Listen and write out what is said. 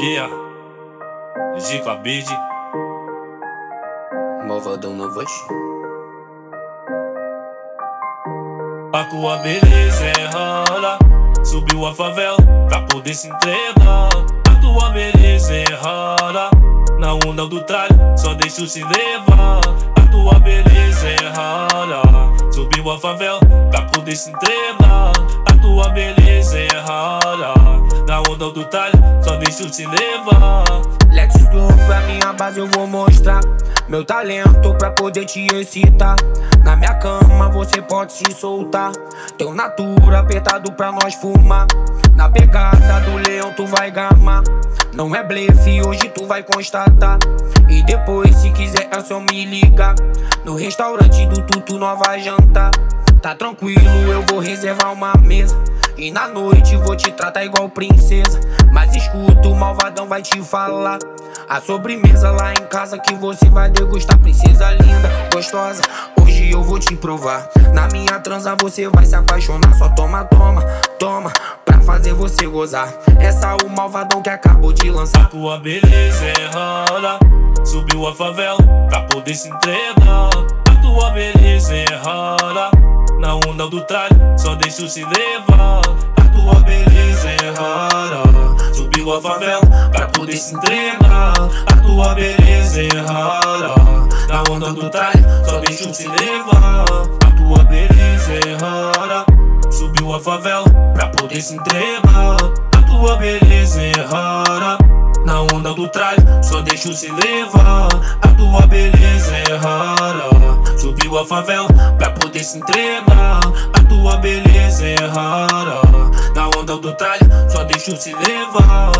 Yeah, Gico Abid. Malvadão na voz. A tua beleza é rara. Subiu a favela pra poder se entregar. A tua beleza é rara. Na onda do tralho, só deixa se levar. A tua beleza é rara. Subiu a favela pra poder se entregar. A tua beleza é rara. Na onda do talho, só deixa te levar. Lex Flow pra minha base eu vou mostrar Meu talento pra poder te excitar. Na minha cama você pode se soltar. Teu natura apertado pra nós fumar. Na pegada do leão tu vai gamar. Não é blefe, hoje tu vai constatar. E depois se quiser é só me ligar. No restaurante do Tutu nova jantar. Tá tranquilo, eu vou reservar uma mesa e na noite vou te tratar igual princesa. Mas escuta, o malvadão vai te falar. A sobremesa lá em casa que você vai degustar. Princesa linda, gostosa, hoje eu vou te provar. Na minha transa você vai se apaixonar. Só toma, toma, toma, pra fazer você gozar. Essa é o malvadão que acabou de lançar. A tua beleza é rara. Subiu a favela pra poder se entregar. A tua beleza é rara. Na onda do tralho, só deixa se levar. A tua beleza é rara. Subiu a favela pra poder se entregar. A tua beleza é rara. Na onda do tralho, só deixa se levar. A tua beleza é rara. Subiu a favela pra poder se entregar. A tua beleza é rara. Na onda do tralho, só deixa se levar. A tua beleza é rara. Subiu a favela poder se entregar. A tua beleza é rara. Na onda do tralho, só deixa se levar.